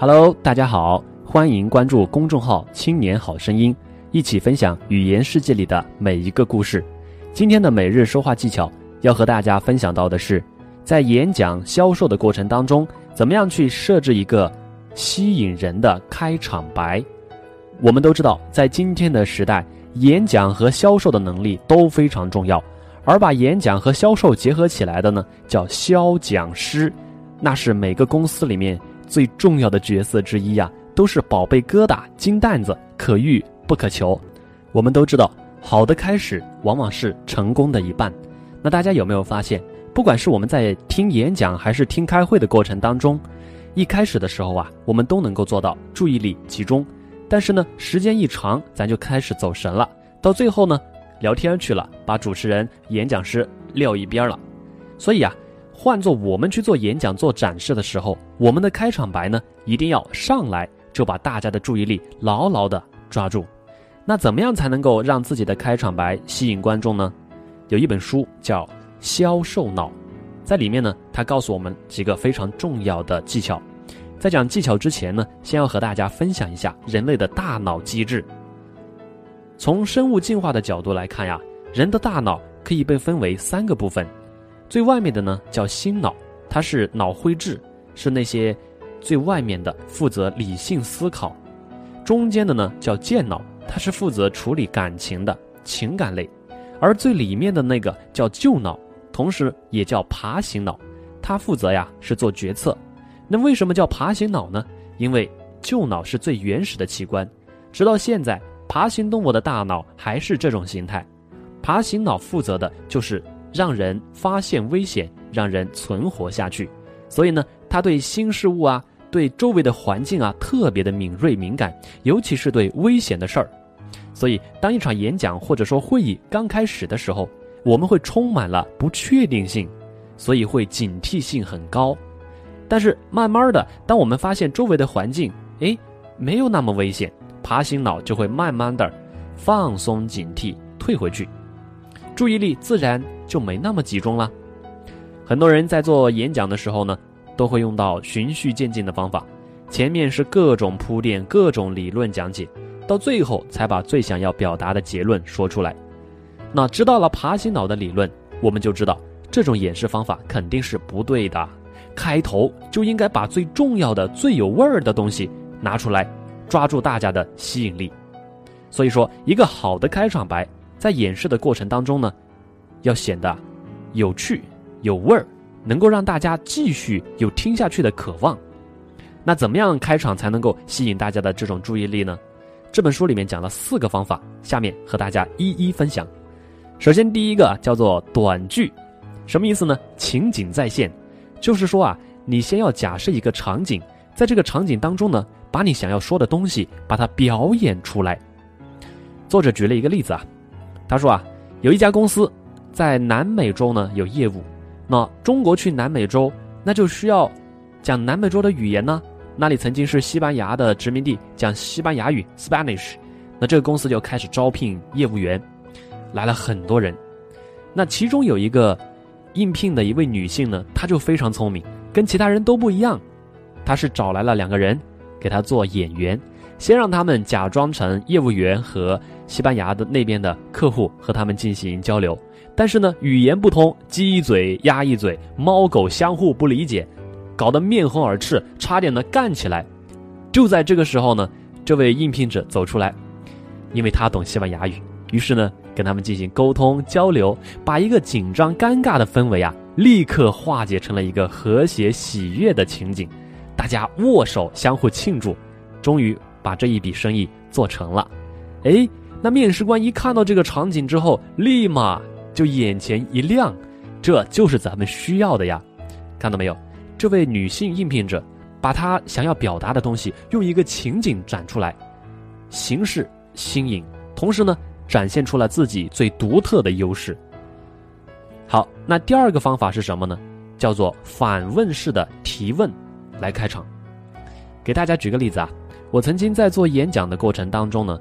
Hello，大家好，欢迎关注公众号“青年好声音”，一起分享语言世界里的每一个故事。今天的每日说话技巧要和大家分享到的是，在演讲销售的过程当中，怎么样去设置一个吸引人的开场白。我们都知道，在今天的时代，演讲和销售的能力都非常重要，而把演讲和销售结合起来的呢，叫销讲师，那是每个公司里面。最重要的角色之一呀，都是宝贝疙瘩、金蛋子，可遇不可求。我们都知道，好的开始往往是成功的一半。那大家有没有发现，不管是我们在听演讲还是听开会的过程当中，一开始的时候啊，我们都能够做到注意力集中，但是呢，时间一长，咱就开始走神了，到最后呢，聊天去了，把主持人、演讲师撂一边了。所以啊。换做我们去做演讲、做展示的时候，我们的开场白呢，一定要上来就把大家的注意力牢牢的抓住。那怎么样才能够让自己的开场白吸引观众呢？有一本书叫《销售脑》，在里面呢，它告诉我们几个非常重要的技巧。在讲技巧之前呢，先要和大家分享一下人类的大脑机制。从生物进化的角度来看呀，人的大脑可以被分为三个部分。最外面的呢叫心脑，它是脑灰质，是那些最外面的负责理性思考；中间的呢叫健脑，它是负责处理感情的情感类；而最里面的那个叫旧脑，同时也叫爬行脑，它负责呀是做决策。那为什么叫爬行脑呢？因为旧脑是最原始的器官，直到现在，爬行动物的大脑还是这种形态。爬行脑负责的就是。让人发现危险，让人存活下去。所以呢，他对新事物啊，对周围的环境啊，特别的敏锐敏感，尤其是对危险的事儿。所以，当一场演讲或者说会议刚开始的时候，我们会充满了不确定性，所以会警惕性很高。但是，慢慢的，当我们发现周围的环境，哎，没有那么危险，爬行脑就会慢慢的放松警惕，退回去。注意力自然就没那么集中了。很多人在做演讲的时候呢，都会用到循序渐进的方法，前面是各种铺垫、各种理论讲解，到最后才把最想要表达的结论说出来。那知道了爬行脑的理论，我们就知道这种演示方法肯定是不对的。开头就应该把最重要的、最有味儿的东西拿出来，抓住大家的吸引力。所以说，一个好的开场白。在演示的过程当中呢，要显得有趣、有味儿，能够让大家继续有听下去的渴望。那怎么样开场才能够吸引大家的这种注意力呢？这本书里面讲了四个方法，下面和大家一一分享。首先，第一个叫做短句，什么意思呢？情景再现，就是说啊，你先要假设一个场景，在这个场景当中呢，把你想要说的东西把它表演出来。作者举了一个例子啊。他说啊，有一家公司在南美洲呢有业务，那中国去南美洲，那就需要讲南美洲的语言呢。那里曾经是西班牙的殖民地，讲西班牙语 （Spanish）。那这个公司就开始招聘业务员，来了很多人。那其中有一个应聘的一位女性呢，她就非常聪明，跟其他人都不一样。她是找来了两个人给她做演员。先让他们假装成业务员和西班牙的那边的客户和他们进行交流，但是呢，语言不通，鸡一嘴鸭一嘴，猫狗相互不理解，搞得面红耳赤，差点呢干起来。就在这个时候呢，这位应聘者走出来，因为他懂西班牙语，于是呢跟他们进行沟通交流，把一个紧张尴尬的氛围啊，立刻化解成了一个和谐喜悦的情景，大家握手相互庆祝，终于。把这一笔生意做成了，哎，那面试官一看到这个场景之后，立马就眼前一亮，这就是咱们需要的呀！看到没有？这位女性应聘者把她想要表达的东西用一个情景展出来，形式新颖，同时呢，展现出了自己最独特的优势。好，那第二个方法是什么呢？叫做反问式的提问来开场。给大家举个例子啊。我曾经在做演讲的过程当中呢，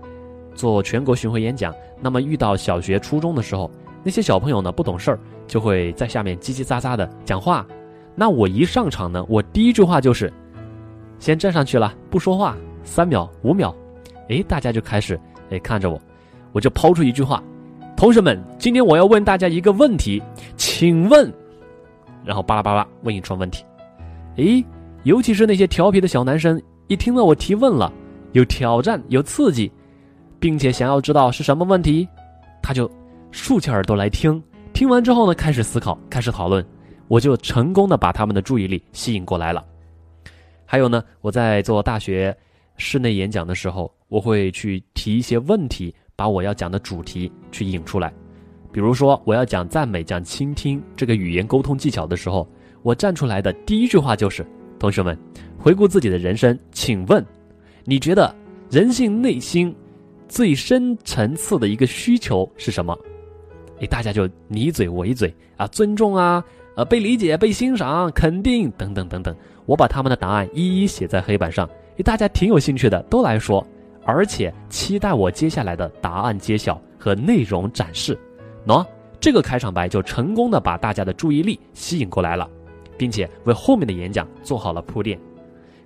做全国巡回演讲，那么遇到小学、初中的时候，那些小朋友呢不懂事儿，就会在下面叽叽喳喳的讲话。那我一上场呢，我第一句话就是：“先站上去了，不说话，三秒、五秒，哎，大家就开始哎看着我，我就抛出一句话：“同学们，今天我要问大家一个问题，请问。”然后巴拉巴拉问一串问题，诶，尤其是那些调皮的小男生，一听到我提问了，有挑战，有刺激，并且想要知道是什么问题，他就竖起耳朵来听。听完之后呢，开始思考，开始讨论，我就成功的把他们的注意力吸引过来了。还有呢，我在做大学室内演讲的时候，我会去提一些问题，把我要讲的主题去引出来。比如说，我要讲赞美、讲倾听这个语言沟通技巧的时候，我站出来的第一句话就是：同学们，回顾自己的人生，请问，你觉得人性内心最深层次的一个需求是什么？诶，大家就你一嘴我一嘴啊，尊重啊，呃，被理解、被欣赏、肯定等等等等。我把他们的答案一一写在黑板上，诶，大家挺有兴趣的，都来说，而且期待我接下来的答案揭晓和内容展示。喏，这个开场白就成功的把大家的注意力吸引过来了，并且为后面的演讲做好了铺垫。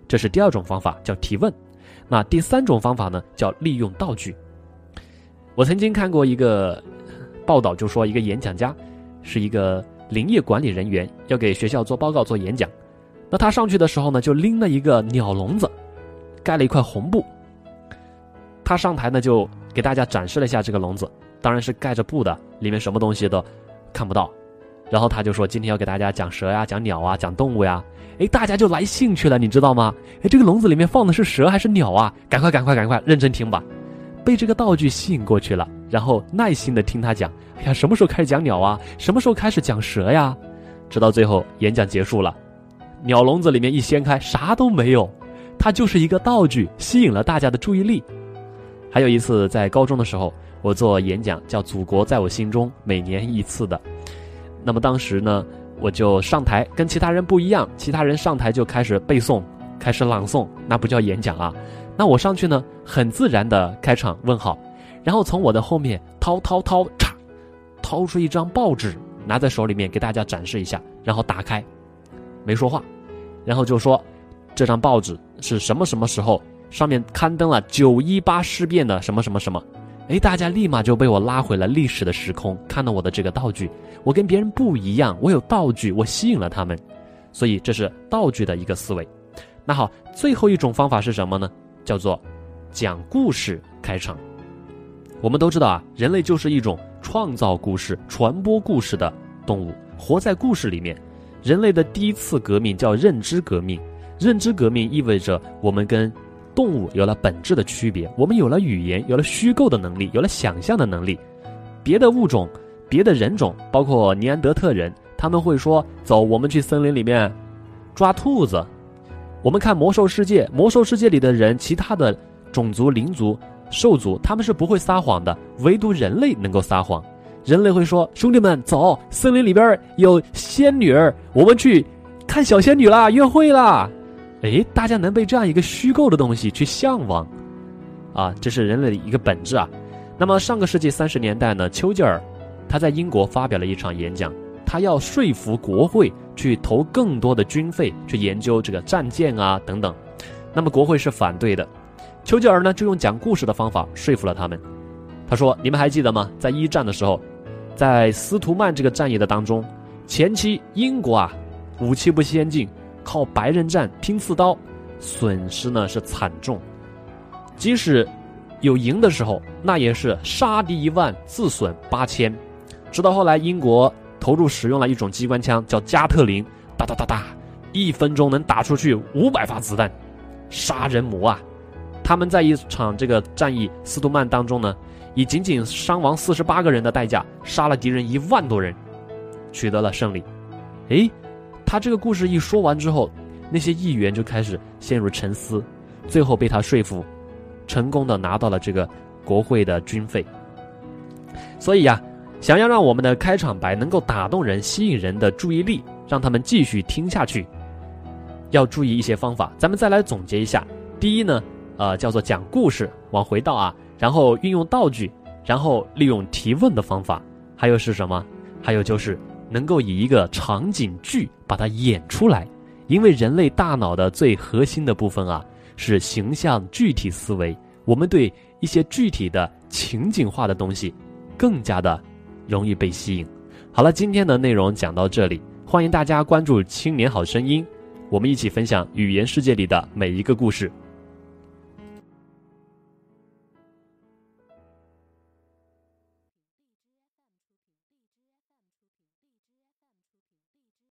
这是第二种方法，叫提问。那第三种方法呢，叫利用道具。我曾经看过一个报道，就说一个演讲家是一个林业管理人员，要给学校做报告、做演讲。那他上去的时候呢，就拎了一个鸟笼子，盖了一块红布。他上台呢，就给大家展示了一下这个笼子。当然是盖着布的，里面什么东西都看不到。然后他就说：“今天要给大家讲蛇呀，讲鸟啊，讲动物呀。”哎，大家就来兴趣了，你知道吗？哎，这个笼子里面放的是蛇还是鸟啊？赶快，赶快，赶快，认真听吧！被这个道具吸引过去了，然后耐心的听他讲。哎呀，什么时候开始讲鸟啊？什么时候开始讲蛇呀？直到最后演讲结束了，鸟笼子里面一掀开，啥都没有，它就是一个道具，吸引了大家的注意力。还有一次在高中的时候。我做演讲叫《祖国在我心中》，每年一次的。那么当时呢，我就上台，跟其他人不一样，其他人上台就开始背诵，开始朗诵，那不叫演讲啊。那我上去呢，很自然的开场问好，然后从我的后面掏掏掏，嚓，掏出一张报纸，拿在手里面给大家展示一下，然后打开，没说话，然后就说，这张报纸是什么什么时候上面刊登了九一八事变的什么什么什么。哎，大家立马就被我拉回了历史的时空，看到我的这个道具，我跟别人不一样，我有道具，我吸引了他们，所以这是道具的一个思维。那好，最后一种方法是什么呢？叫做讲故事开场。我们都知道啊，人类就是一种创造故事、传播故事的动物，活在故事里面。人类的第一次革命叫认知革命，认知革命意味着我们跟。动物有了本质的区别，我们有了语言，有了虚构的能力，有了想象的能力。别的物种、别的人种，包括尼安德特人，他们会说：“走，我们去森林里面抓兔子。”我们看魔兽世界，魔兽世界里的人，其他的种族、灵族、兽族，他们是不会撒谎的，唯独人类能够撒谎。人类会说：“兄弟们，走，森林里边有仙女儿，我们去看小仙女啦，约会啦。”哎，大家能被这样一个虚构的东西去向往，啊，这是人类的一个本质啊。那么上个世纪三十年代呢，丘吉尔他在英国发表了一场演讲，他要说服国会去投更多的军费去研究这个战舰啊等等。那么国会是反对的，丘吉尔呢就用讲故事的方法说服了他们。他说：“你们还记得吗？在一战的时候，在斯图曼这个战役的当中，前期英国啊武器不先进。”靠白刃战拼刺刀，损失呢是惨重。即使有赢的时候，那也是杀敌一万，自损八千。直到后来，英国投入使用了一种机关枪，叫加特林，哒哒哒哒，一分钟能打出去五百发子弹，杀人魔啊！他们在一场这个战役斯图曼当中呢，以仅仅伤亡四十八个人的代价，杀了敌人一万多人，取得了胜利。诶。他这个故事一说完之后，那些议员就开始陷入沉思，最后被他说服，成功的拿到了这个国会的军费。所以呀，想要让我们的开场白能够打动人、吸引人的注意力，让他们继续听下去，要注意一些方法。咱们再来总结一下：第一呢，呃，叫做讲故事，往回倒啊，然后运用道具，然后利用提问的方法，还有是什么？还有就是。能够以一个场景剧把它演出来，因为人类大脑的最核心的部分啊是形象具体思维，我们对一些具体的情景化的东西更加的容易被吸引。好了，今天的内容讲到这里，欢迎大家关注《青年好声音》，我们一起分享语言世界里的每一个故事。